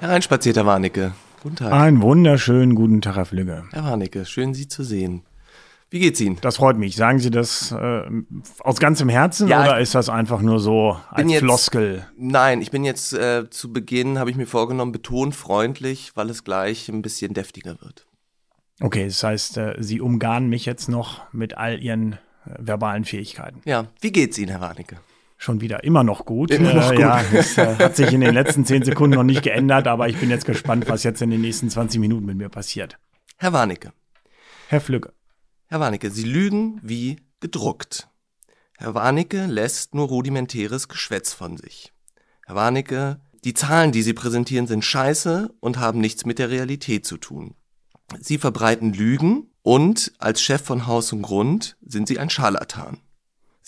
Hereinspaziert, Herr Warnecke. Guten Tag. Einen wunderschönen guten Tag, Herr Flügge. Herr Warnecke, schön Sie zu sehen. Wie geht's Ihnen? Das freut mich. Sagen Sie das äh, aus ganzem Herzen Ja, oder ist das einfach nur so als jetzt- Floskel? Nein, ich bin jetzt äh, zu Beginn, habe ich mir vorgenommen, betont freundlich, weil es gleich ein bisschen deftiger wird. Okay, das heißt, äh, Sie umgarnen mich jetzt noch mit all Ihren äh, verbalen Fähigkeiten. Ja, wie geht's Ihnen, Herr Warnecke? Schon wieder immer noch gut. Immer noch gut. Ja, es äh, hat sich in den letzten zehn Sekunden noch nicht geändert, aber ich bin jetzt gespannt, was jetzt in den nächsten 20 Minuten mit mir passiert. Herr Warnecke, Herr Flügge. Herr Warnecke, Sie lügen wie gedruckt. Herr Warnecke lässt nur rudimentäres Geschwätz von sich. Herr Warnecke, die Zahlen, die Sie präsentieren, sind scheiße und haben nichts mit der Realität zu tun. Sie verbreiten Lügen und als Chef von Haus und Grund sind Sie ein Scharlatan.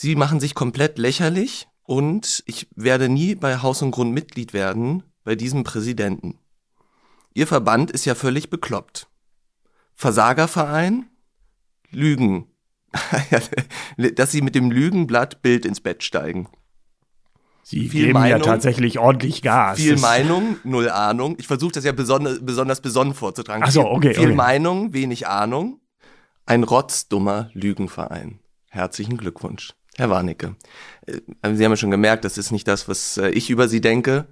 Sie machen sich komplett lächerlich und ich werde nie bei Haus und Grund Mitglied werden bei diesem Präsidenten. Ihr Verband ist ja völlig bekloppt. Versagerverein, Lügen. Dass sie mit dem Lügenblatt Bild ins Bett steigen. Sie Viel geben ja Meinung. tatsächlich ordentlich Gas. Viel Meinung, null Ahnung. Ich versuche das ja besonders, besonders besonnen vorzutragen. Ach so, Viel- okay, Viel okay. Meinung, wenig Ahnung. Ein rotzdummer Lügenverein. Herzlichen Glückwunsch. Herr Warnecke, äh, Sie haben ja schon gemerkt, das ist nicht das, was äh, ich über Sie denke,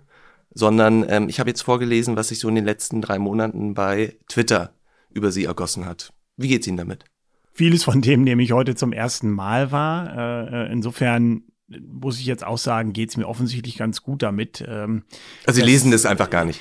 sondern ähm, ich habe jetzt vorgelesen, was sich so in den letzten drei Monaten bei Twitter über Sie ergossen hat. Wie geht's Ihnen damit? Vieles von dem nehme ich heute zum ersten Mal wahr. Äh, insofern muss ich jetzt auch sagen, geht es mir offensichtlich ganz gut damit. Ähm, Also Sie lesen das einfach gar nicht.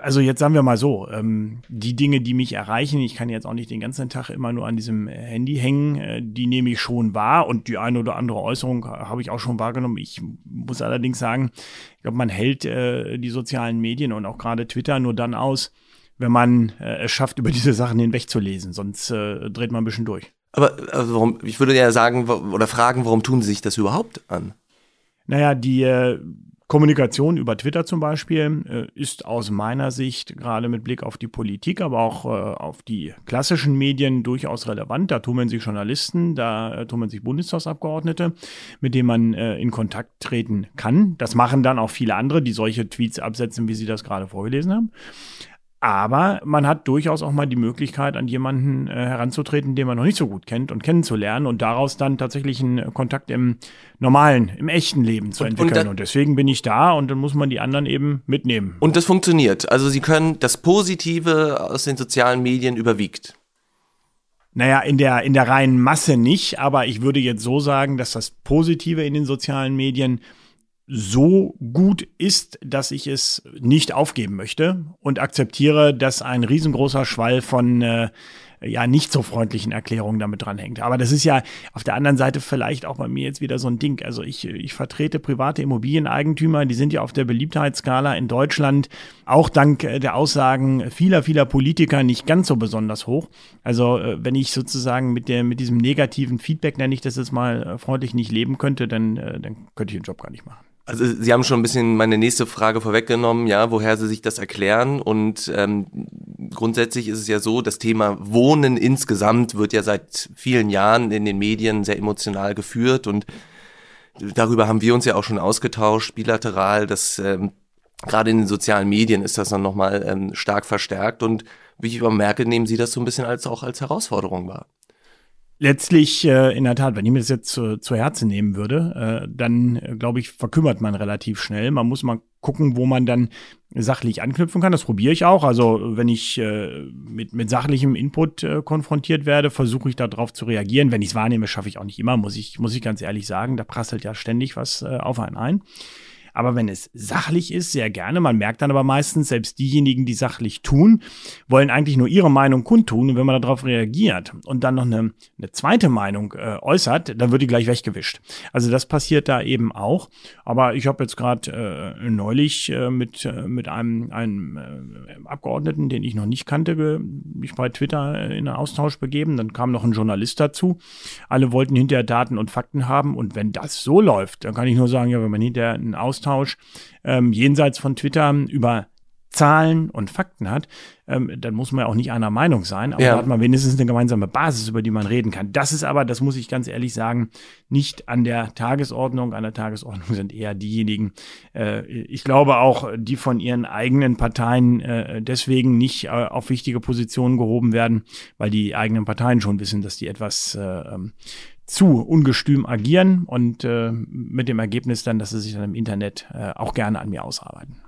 also jetzt sagen wir mal so, ähm, die Dinge, die mich erreichen, ich kann jetzt auch nicht den ganzen Tag immer nur an diesem Handy hängen, äh, die nehme ich schon wahr und die eine oder andere Äußerung habe ich auch schon wahrgenommen. Ich muss allerdings sagen, ich glaube, man hält äh, die sozialen Medien und auch gerade Twitter nur dann aus, wenn man äh, es schafft, über diese Sachen hinwegzulesen, sonst äh, dreht man ein bisschen durch. Aber also warum, ich würde ja sagen oder fragen, warum tun Sie sich das überhaupt an? Naja, die äh, Kommunikation über Twitter zum Beispiel äh, ist aus meiner Sicht gerade mit Blick auf die Politik, aber auch äh, auf die klassischen Medien durchaus relevant. Da tummeln sich Journalisten, da äh, tummeln sich Bundestagsabgeordnete, mit denen man äh, in Kontakt treten kann. Das machen dann auch viele andere, die solche Tweets absetzen, wie Sie das gerade vorgelesen haben. Aber man hat durchaus auch mal die Möglichkeit, an jemanden äh, heranzutreten, den man noch nicht so gut kennt und kennenzulernen und daraus dann tatsächlich einen Kontakt im normalen, im echten Leben zu Und- und entwickeln. da- Und, deswegen bin ich da und dann muss man die anderen eben mitnehmen. Und das funktioniert. Also Sie können das Positive aus den sozialen Medien überwiegt. Naja, in der, in der reinen Masse nicht, aber ich würde jetzt so sagen, dass das Positive in den sozialen Medien so gut ist, dass ich es nicht aufgeben möchte und akzeptiere, dass ein riesengroßer Schwall von äh, ja nicht so freundlichen Erklärungen damit dranhängt. Aber das ist ja auf der anderen Seite vielleicht auch bei mir jetzt wieder so ein Ding. Also ich, ich vertrete private Immobilieneigentümer, die sind ja auf der Beliebtheitsskala in Deutschland auch dank äh, der Aussagen vieler, vieler Politiker nicht ganz so besonders hoch. Also äh, wenn ich sozusagen mit, der, mit diesem negativen Feedback, nenne ich das jetzt mal äh, freundlich, nicht leben könnte, dann, dann könnte ich den Job gar nicht machen. Also Sie haben schon ein bisschen meine nächste Frage vorweggenommen, ja, woher Sie sich das erklären. Und ähm, grundsätzlich ist es ja so, das Thema Wohnen insgesamt wird ja seit vielen Jahren in den Medien sehr emotional geführt und darüber haben wir uns ja auch schon ausgetauscht, bilateral, dass ähm, gerade in den sozialen Medien ist das dann nochmal ähm, stark verstärkt und wie ich aber merke, nehmen Sie das so ein bisschen als auch als Herausforderung wahr. Letztlich, äh, in der Tat, wenn ich mir das jetzt zu, zu Herzen nehmen würde, äh, dann äh, glaube ich, verkümmert man relativ schnell. Man muss mal gucken, wo man dann sachlich anknüpfen kann. Das probiere ich auch. Also wenn ich äh, mit, mit sachlichem Input äh, konfrontiert werde, versuche ich darauf zu reagieren. Wenn ich es wahrnehme, schaffe ich auch nicht immer, muss ich, muss ich ganz ehrlich sagen. Da prasselt ja ständig was äh, auf einen ein. Aber wenn es sachlich ist, sehr gerne. Man merkt dann aber meistens, selbst diejenigen, die sachlich tun, wollen eigentlich nur ihre Meinung kundtun. Und wenn man darauf reagiert und dann noch eine, eine zweite Meinung äh, äußert, dann wird die gleich weggewischt. Also das passiert da eben auch. Aber ich habe jetzt gerade äh, neulich äh, mit, äh, mit einem, einem äh, Abgeordneten, den ich noch nicht kannte, mich bei Twitter äh, in einen Austausch begeben. Dann kam noch ein Journalist dazu. Alle wollten hinterher Daten und Fakten haben. Und wenn das so läuft, dann kann ich nur sagen, ja, wenn man hinterher einen Austausch ähm, jenseits von Twitter über Zahlen und Fakten hat, ähm, dann muss man ja auch nicht einer Meinung sein, aber Ja. da hat man wenigstens eine gemeinsame Basis, über die man reden kann. Das ist aber, das muss ich ganz ehrlich sagen, nicht an der Tagesordnung. An der Tagesordnung sind eher diejenigen, äh, ich glaube auch, die von ihren eigenen Parteien äh, deswegen nicht äh, auf wichtige Positionen gehoben werden, weil die eigenen Parteien schon wissen, dass die etwas äh, ähm, zu ungestüm agieren und äh, mit dem Ergebnis dann, dass sie sich dann im Internet äh, auch gerne an mir ausarbeiten.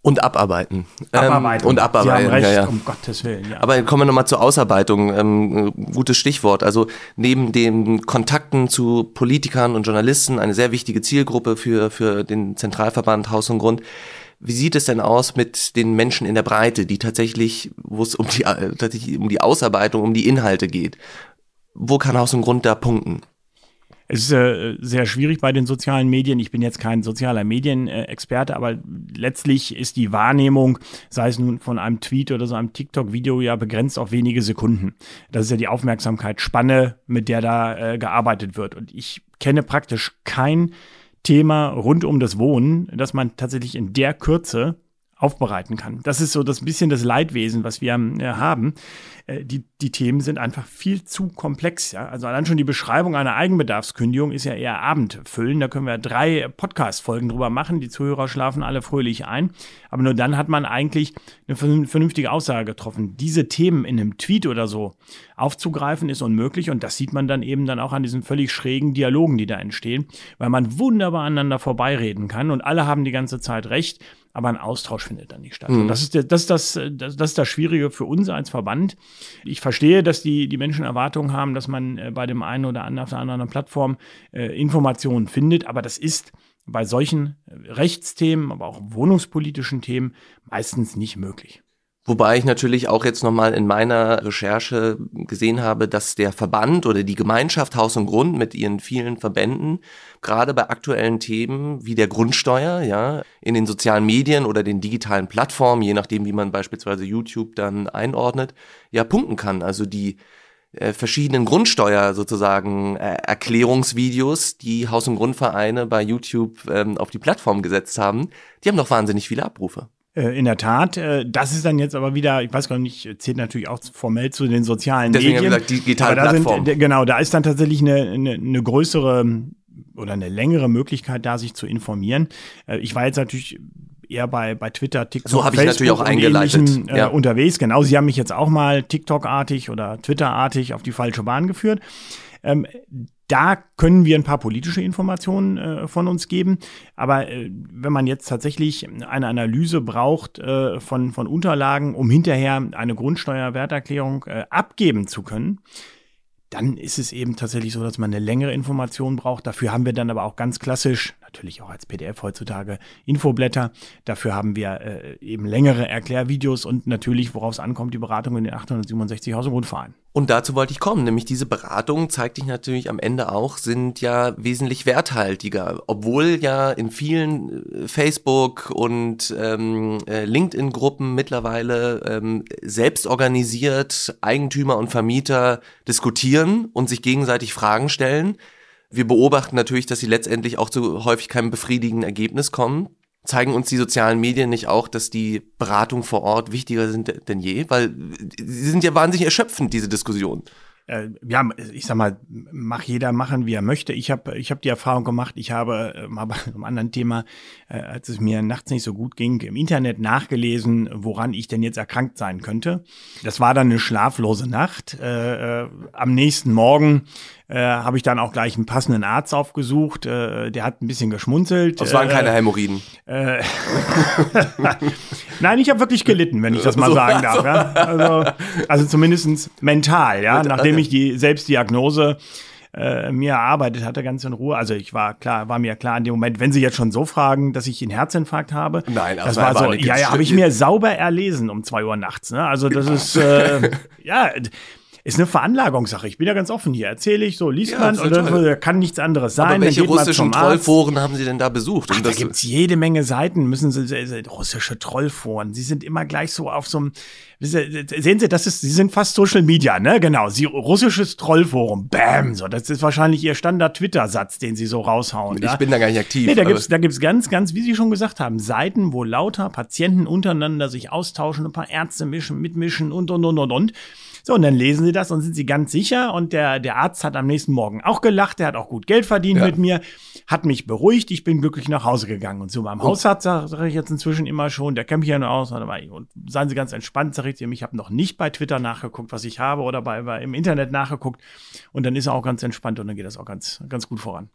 Und abarbeiten. Abarbeiten. Ähm, und abarbeiten, Sie haben recht, ja, ja. um Gottes Willen. Ja. Aber kommen wir nochmal zur Ausarbeitung. Ähm, gutes Stichwort. Also neben den Kontakten zu Politikern und Journalisten eine sehr wichtige Zielgruppe für, für den Zentralverband Haus und Grund. Wie sieht es denn aus mit den Menschen in der Breite, die tatsächlich, wo es um die, äh, tatsächlich um die Ausarbeitung, um die Inhalte geht? Wo kann Haus und Grund da punkten? Es ist äh, sehr schwierig bei den sozialen Medien. Ich bin jetzt kein sozialer Medienexperte, aber letztlich ist die Wahrnehmung, sei es nun von einem Tweet oder so einem TikTok-Video, ja begrenzt auf wenige Sekunden. Das ist ja die Aufmerksamkeitsspanne, mit der da äh, gearbeitet wird. Und ich kenne praktisch kein Thema rund um das Wohnen, das man tatsächlich in der Kürze aufbereiten kann. Das ist so das bisschen das Leidwesen, was wir äh, haben. Äh, die, die Themen sind einfach viel zu komplex. Ja? Also allein schon die Beschreibung einer Eigenbedarfskündigung ist ja eher Abendfüllen. Da können wir drei Podcast-Folgen drüber machen. Die Zuhörer schlafen alle fröhlich ein. Aber nur dann hat man eigentlich eine vernünftige Aussage getroffen. Diese Themen in einem Tweet oder so aufzugreifen ist unmöglich. Und das sieht man dann eben dann auch an diesen völlig schrägen Dialogen, die da entstehen, weil man wunderbar aneinander vorbeireden kann und alle haben die ganze Zeit recht aber ein Austausch findet dann nicht statt. Mhm. Und das ist, der, das, ist das, das, das ist das Schwierige für uns als Verband. Ich verstehe, dass die, die Menschen Erwartungen haben, dass man äh, bei dem einen oder anderen auf einer anderen Plattform äh, Informationen findet, aber das ist bei solchen äh, Rechtsthemen, aber auch wohnungspolitischen Themen meistens nicht möglich. Wobei ich natürlich auch jetzt nochmal in meiner Recherche gesehen habe, dass der Verband oder die Gemeinschaft Haus und Grund mit ihren vielen Verbänden gerade bei aktuellen Themen wie der Grundsteuer, ja, in den sozialen Medien oder den digitalen Plattformen, je nachdem, wie man beispielsweise YouTube dann einordnet, ja, punkten kann. Also die äh, verschiedenen Grundsteuer sozusagen äh, Erklärungsvideos, die Haus- und Grundvereine bei YouTube ähm, auf die Plattform gesetzt haben, die haben doch wahnsinnig viele Abrufe. Äh, In der Tat, äh, das ist dann jetzt aber wieder, ich weiß gar nicht, zählt natürlich auch formell zu den sozialen Deswegen Medien. ich gesagt, digitale da Plattform. Sind, genau, da ist dann tatsächlich eine, eine, eine größere oder eine längere Möglichkeit da, sich zu informieren. Äh, Ich war jetzt natürlich eher bei, bei Twitter, TikTok, So habe ich natürlich auch eingeleitet, äh, ja. unterwegs. Genau, Sie haben mich jetzt auch mal TikTok-artig oder Twitter-artig auf die falsche Bahn geführt. Ähm, da können wir ein paar politische Informationen äh, von uns geben. Aber äh, wenn man jetzt tatsächlich eine Analyse braucht äh, von, von Unterlagen, um hinterher eine Grundsteuerwerterklärung äh, abgeben zu können, dann ist es eben tatsächlich so, dass man eine längere Information braucht. Dafür haben wir dann aber auch ganz klassisch, natürlich auch als PDF heutzutage, Infoblätter. Dafür haben wir äh, eben längere Erklärvideos und natürlich, worauf es ankommt, die Beratung in den 867 Haus- und Grundvereinen. Und dazu wollte ich kommen, nämlich diese Beratung zeigt sich natürlich am Ende auch, sind ja wesentlich werthaltiger, obwohl ja in vielen äh, Facebook und ähm, äh, LinkedIn-Gruppen mittlerweile ähm, selbst organisiert Eigentümer und Vermieter diskutieren und sich gegenseitig Fragen stellen. Wir beobachten natürlich, dass sie letztendlich auch zu häufig keinem befriedigenden Ergebnis kommen. Zeigen uns die sozialen Medien nicht auch, dass die Beratung vor Ort wichtiger sind denn je? Weil sie sind ja wahnsinnig erschöpfend, diese Diskussion. Äh, ja, ich sag mal, mach jeder machen, wie er möchte. Ich habe ich hab die Erfahrung gemacht, ich habe mal bei einem anderen Thema, äh, als es mir nachts nicht so gut ging, im Internet nachgelesen, woran ich denn jetzt erkrankt sein könnte. Das war dann eine schlaflose Nacht. Äh, am nächsten Morgen äh, habe ich dann auch gleich einen passenden Arzt aufgesucht. Äh, der hat ein bisschen geschmunzelt. Das waren äh, keine Hämorrhoiden. Äh, Nein, ich habe wirklich gelitten, wenn ich das mal So, sagen darf. Ja? Also, also zumindest mental, ja, nachdem ich die Selbstdiagnose äh, mir erarbeitet hatte, ganz in Ruhe. Also ich war klar, war mir klar in dem Moment, wenn Sie jetzt schon so fragen, dass ich einen Herzinfarkt habe. Nein, das also war so. Ja, ja, habe ich mir sauber erlesen um zwei Uhr nachts. Ne? Also das ist äh, ja. Ist eine Veranlagungssache. Ich bin ja ganz offen hier. Erzähle ich so, liest Ja, man oder total. kann nichts anderes sein. Aber dann welche russischen. Trollforen haben Sie denn da besucht? Ach, da gibt's jede Menge Seiten, müssen Sie- russische Trollforen. Sie sind immer gleich so auf so einem, sehen Sie, das ist, Sie sind fast Social Media, ne? Genau, Sie, russisches Trollforum, bam, so, das ist wahrscheinlich Ihr Standard-Twitter-Satz, den Sie so raushauen. ich bin da gar nicht aktiv. Nee, da gibt's, da gibt's ganz, ganz, wie Sie schon gesagt haben, Seiten, wo lauter Patienten untereinander sich austauschen, ein paar Ärzte mischen, mitmischen und, und, und, und, und. So, und dann lesen Sie das und sind Sie ganz sicher. Und der, der Arzt hat am nächsten Morgen auch gelacht, der hat auch gut Geld verdient Ja. mit mir, hat mich beruhigt, ich bin glücklich nach Hause gegangen. Und zu meinem Hausarzt sage sag ich jetzt inzwischen immer schon, der kennt mich ja nur aus, und seien Sie ganz entspannt, sage ich ihm, ich habe noch nicht bei Twitter nachgeguckt, was ich habe, oder bei, bei im Internet nachgeguckt. Und dann ist er auch ganz entspannt und dann geht das auch ganz, ganz gut voran.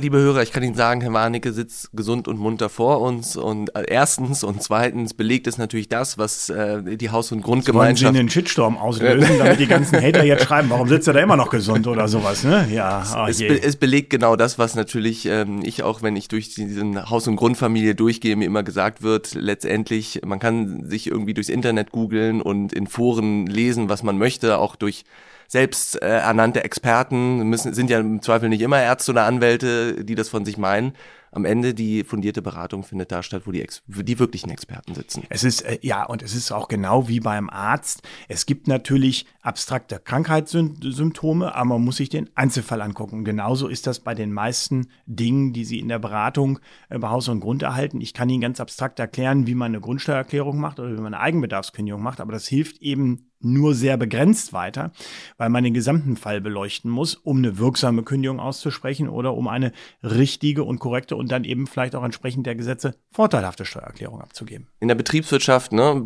Liebe Hörer, ich kann Ihnen sagen, Herr Warnecke sitzt gesund und munter vor uns und äh, erstens und zweitens belegt es natürlich das, was äh, die Haus- und Wollen Sie Grundgemeinschaft einen Shitstorm auslösen, damit die ganzen Hater jetzt schreiben, warum sitzt er da immer noch gesund oder sowas, ne? Ja, oh es, be es belegt genau das, was natürlich ähm, ich auch, wenn ich durch diesen Haus- und Grundfamilie durchgehe, mir immer gesagt wird, letztendlich, man kann sich irgendwie durchs Internet googeln und in Foren lesen, was man möchte, auch durch selbst äh, ernannte Experten, müssen, sind ja im Zweifel nicht immer Ärzte oder Anwälte, die das von sich meinen. Am Ende die fundierte Beratung findet da statt, wo die, Ex die wirklichen Experten sitzen. Es ist, äh, ja, und es ist auch genau wie beim Arzt. Es gibt natürlich abstrakte Krankheitssymptome, aber man muss sich den Einzelfall angucken. Genauso ist das bei den meisten Dingen, die Sie in der Beratung äh, bei Haus und Grund erhalten. Ich kann Ihnen ganz abstrakt erklären, wie man eine Grundsteuererklärung macht oder wie man eine Eigenbedarfskündigung macht, aber das hilft eben nur sehr begrenzt weiter, weil man den gesamten Fall beleuchten muss, um eine wirksame Kündigung auszusprechen oder um eine richtige und korrekte und dann eben vielleicht auch entsprechend der Gesetze vorteilhafte Steuererklärung abzugeben. in der Betriebswirtschaft, ne,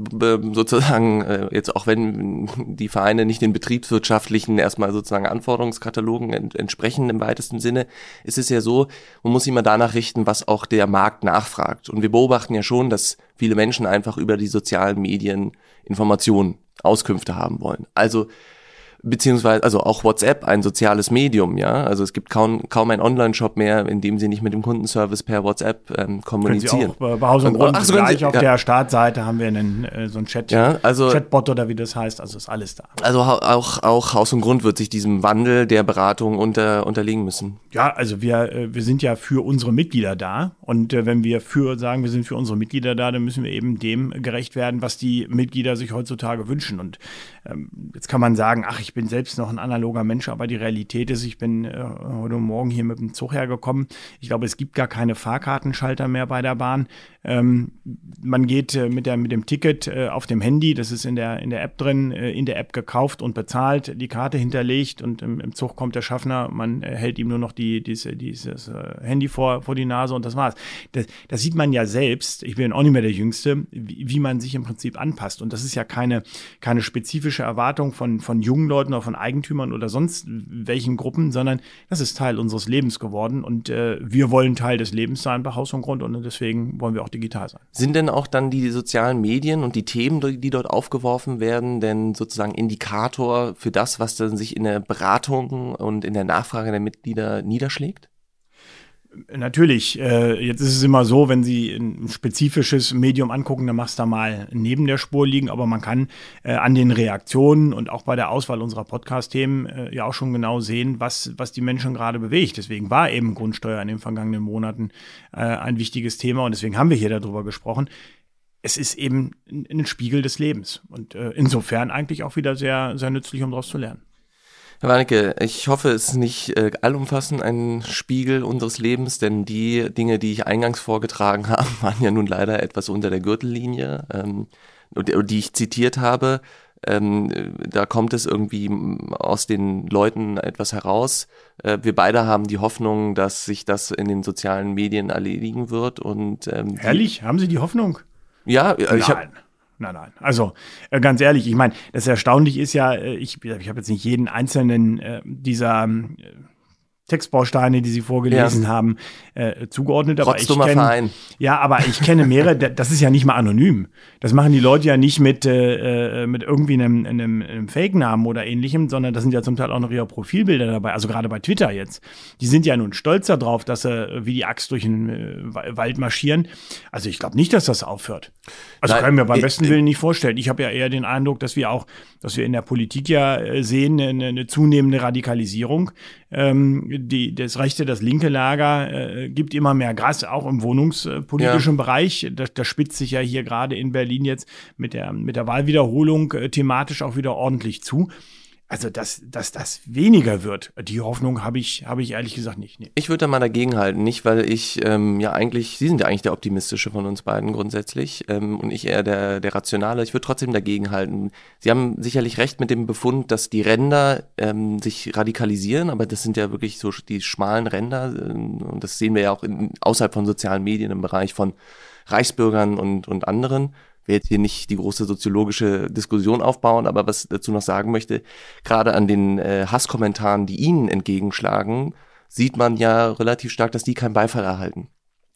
sozusagen, äh, jetzt auch wenn die Vereine nicht den betriebswirtschaftlichen erstmal sozusagen Anforderungskatalogen ent entsprechen im weitesten Sinne, ist es ja so, man muss sich immer danach richten, was auch der Markt nachfragt. Und wir beobachten ja schon, dass viele Menschen einfach über die sozialen Medien Informationen, Auskünfte haben wollen. Also beziehungsweise also auch WhatsApp ein soziales Medium, ja. Also es gibt kaum kaum einen Online-Shop mehr, in dem sie nicht mit dem Kundenservice per WhatsApp ähm, Können Sie kommunizieren. auch bei bei Haus und Und- Grund ach, so gleich Sie- auf ja. der Startseite haben wir einen, äh, so einen Chat, Ja, also Chatbot oder wie das heißt, also ist alles da. Also auch, auch Haus und Grund wird sich diesem Wandel der Beratung unter, unterliegen müssen. Ja, also wir, äh, wir sind ja für unsere Mitglieder da und äh, wenn wir für sagen, wir sind für unsere Mitglieder da, dann müssen wir eben dem gerecht werden, was die Mitglieder sich heutzutage wünschen. Und jetzt kann man sagen, ach, ich bin selbst noch ein analoger Mensch, aber die Realität ist, ich bin äh, heute Morgen hier mit dem Zug hergekommen. Ich glaube, es gibt gar keine Fahrkartenschalter mehr bei der Bahn. Ähm, man geht äh, mit, der, mit dem Ticket äh, auf dem Handy, das ist in der, in der App drin, in der App gekauft und bezahlt, die Karte hinterlegt und im, im Zug kommt der Schaffner, man hält ihm nur noch die, diese, dieses Handy vor, vor die Nase und das war's. Das, das sieht man ja selbst, ich bin auch nicht mehr der Jüngste, wie, wie man sich im Prinzip anpasst. Und das ist ja keine, keine spezifische Erwartung von, von jungen Leuten oder von Eigentümern oder sonst welchen Gruppen, sondern das ist Teil unseres Lebens geworden und äh, wir wollen Teil des Lebens sein bei Haus und Grund und deswegen wollen wir auch digital sein. Sind denn auch dann die sozialen Medien und die Themen, die dort aufgeworfen werden, denn sozusagen Indikator für das, was dann sich in der Beratung und in der Nachfrage der Mitglieder niederschlägt? Natürlich, äh, jetzt ist es immer so, wenn Sie ein spezifisches Medium angucken, dann machst du da mal neben der Spur liegen, aber man kann äh, an den Reaktionen und auch bei der Auswahl unserer Podcast-Themen äh, ja auch schon genau sehen, was, was die Menschen gerade bewegt. Deswegen war eben Grundsteuer in den vergangenen Monaten äh, ein wichtiges Thema und deswegen haben wir hier darüber gesprochen. Es ist eben ein, Spiegel des Lebens und äh, insofern eigentlich auch wieder sehr, sehr nützlich, um daraus zu lernen. Herr Warnecke, ich hoffe, es ist nicht äh, allumfassend ein Spiegel unseres Lebens, denn die Dinge, die ich eingangs vorgetragen habe, waren ja nun leider etwas unter der Gürtellinie, ähm, und- die ich zitiert habe. Ähm, äh, da kommt es irgendwie aus den Leuten etwas heraus. Äh, wir beide haben die Hoffnung, dass sich das in den sozialen Medien erledigen wird. Und ähm, Ehrlich, haben Sie die Hoffnung? Ja, äh, ich habe nein. Nein. Also äh, ganz ehrlich, ich meine, das Erstaunliche ist ja, äh, ich, ich habe jetzt nicht jeden einzelnen äh, dieser ähm, Textbausteine, die Sie vorgelesen ja. haben, äh, zugeordnet. Aber ich kenn, Ja, aber ich kenne mehrere. Das ist ja nicht mal anonym. Das machen die Leute ja nicht mit äh, äh, mit irgendwie einem, einem, einem Fake-Namen oder ähnlichem, sondern das sind ja zum Teil auch noch ihre Profilbilder dabei. Also gerade bei Twitter jetzt. Die sind ja nun stolz darauf, dass sie wie die Axt durch den äh, Wald marschieren. Also ich glaube nicht, dass das aufhört. Also Nein, kann ich mir beim ich, besten Willen nicht vorstellen. Ich habe ja eher den Eindruck, dass wir auch, dass wir in der Politik ja äh, sehen, eine, eine zunehmende Radikalisierung. Ähm, die, das rechte, das linke Lager äh, gibt immer mehr Gas, auch im wohnungspolitischen ja. Bereich. Das, das spitzt sich ja hier gerade in Berlin jetzt mit der, mit der Wahlwiederholung äh, thematisch auch wieder ordentlich zu. Also, dass, dass das weniger wird, die Hoffnung habe ich, habe ich ehrlich gesagt nicht. Nee. Ich würde da mal dagegen halten, nicht, weil ich ähm, ja eigentlich, Sie sind ja eigentlich der Optimistische von uns beiden grundsätzlich ähm, und ich eher der, der Rationale. Ich würde trotzdem dagegen halten. Sie haben sicherlich recht mit dem Befund, dass die Ränder ähm, sich radikalisieren, aber das sind ja wirklich so die schmalen Ränder ähm, und das sehen wir ja auch in, außerhalb von sozialen Medien im Bereich von Reichsbürgern und, und anderen will jetzt hier nicht die große soziologische Diskussion aufbauen, aber was dazu noch sagen möchte, gerade an den äh, Hasskommentaren, die ihnen entgegenschlagen, sieht man ja relativ stark, dass die keinen Beifall erhalten.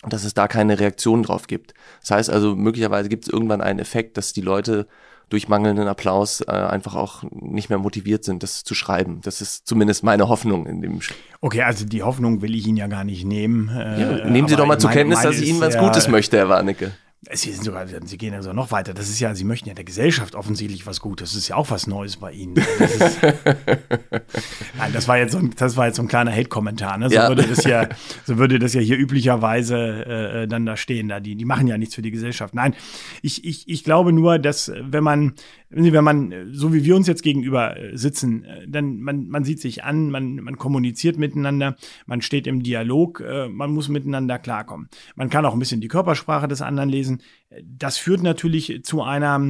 Und dass es da keine Reaktion drauf gibt. Das heißt also, möglicherweise gibt es irgendwann einen Effekt, dass die Leute durch mangelnden Applaus äh, einfach auch nicht mehr motiviert sind, das zu schreiben. Das ist zumindest meine Hoffnung in dem. Okay, also die Hoffnung will ich Ihnen ja gar nicht nehmen. Äh, ja, nehmen Sie doch mal zur Kenntnis, dass ich Ihnen was Gutes möchte, Herr Warnecke. Sie sind sogar, Sie gehen also noch weiter. Das ist ja, Sie möchten ja der Gesellschaft offensichtlich was Gutes. Das ist ja auch was Neues bei Ihnen. Das ist, Nein, das war jetzt so ein, das war jetzt so ein kleiner Hate-Kommentar. Ne? So ja. würde das ja, so würde das ja hier üblicherweise äh, äh, dann da stehen. Da die, die machen ja nichts für die Gesellschaft. Nein, ich, ich, ich glaube nur, dass wenn man wenn man, so wie wir uns jetzt gegenüber äh, sitzen, äh, dann man, man sieht sich an, man, man kommuniziert miteinander, man steht im Dialog, äh, man muss miteinander klarkommen. Man kann auch ein bisschen die Körpersprache des anderen lesen. Das führt natürlich zu einer,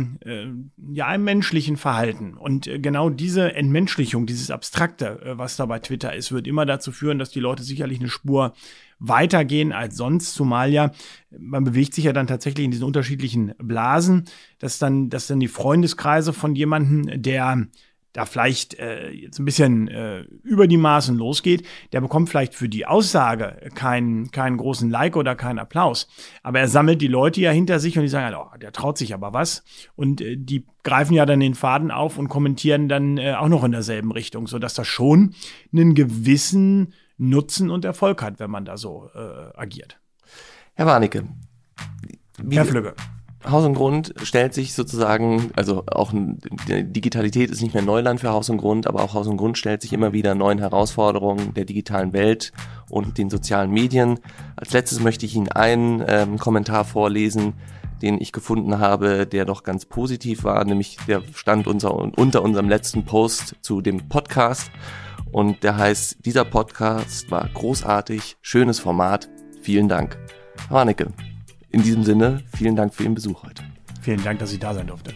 ja, einem menschlichen Verhalten. Und genau diese Entmenschlichung, dieses Abstrakte, was da bei Twitter ist, wird immer dazu führen, dass die Leute sicherlich eine Spur weitergehen als sonst, zumal ja, man bewegt sich ja dann tatsächlich in diesen unterschiedlichen Blasen, dass dann, dass dann die Freundeskreise von jemandem, der da vielleicht äh, jetzt ein bisschen äh, über die Maßen losgeht, der bekommt vielleicht für die Aussage keinen, keinen großen Like oder keinen Applaus. Aber er sammelt die Leute ja hinter sich und die sagen, oh, der traut sich aber was. Und äh, die greifen ja dann den Faden auf und kommentieren dann äh, auch noch in derselben Richtung, sodass das schon einen gewissen Nutzen und Erfolg hat, wenn man da so äh, agiert. Herr Warnecke. Herr Flügge. Haus und Grund stellt sich sozusagen, also auch Digitalität ist nicht mehr Neuland für Haus und Grund, aber auch Haus und Grund stellt sich immer wieder neuen Herausforderungen der digitalen Welt und den sozialen Medien. Als letztes möchte ich Ihnen einen ähm, Kommentar vorlesen, den ich gefunden habe, der doch ganz positiv war, nämlich der stand unser, unter unserem letzten Post zu dem Podcast. Und der heißt, dieser Podcast war großartig, schönes Format. Vielen Dank. Haneke, in diesem Sinne, vielen Dank für Ihren Besuch heute. Vielen Dank, dass ich da sein durfte.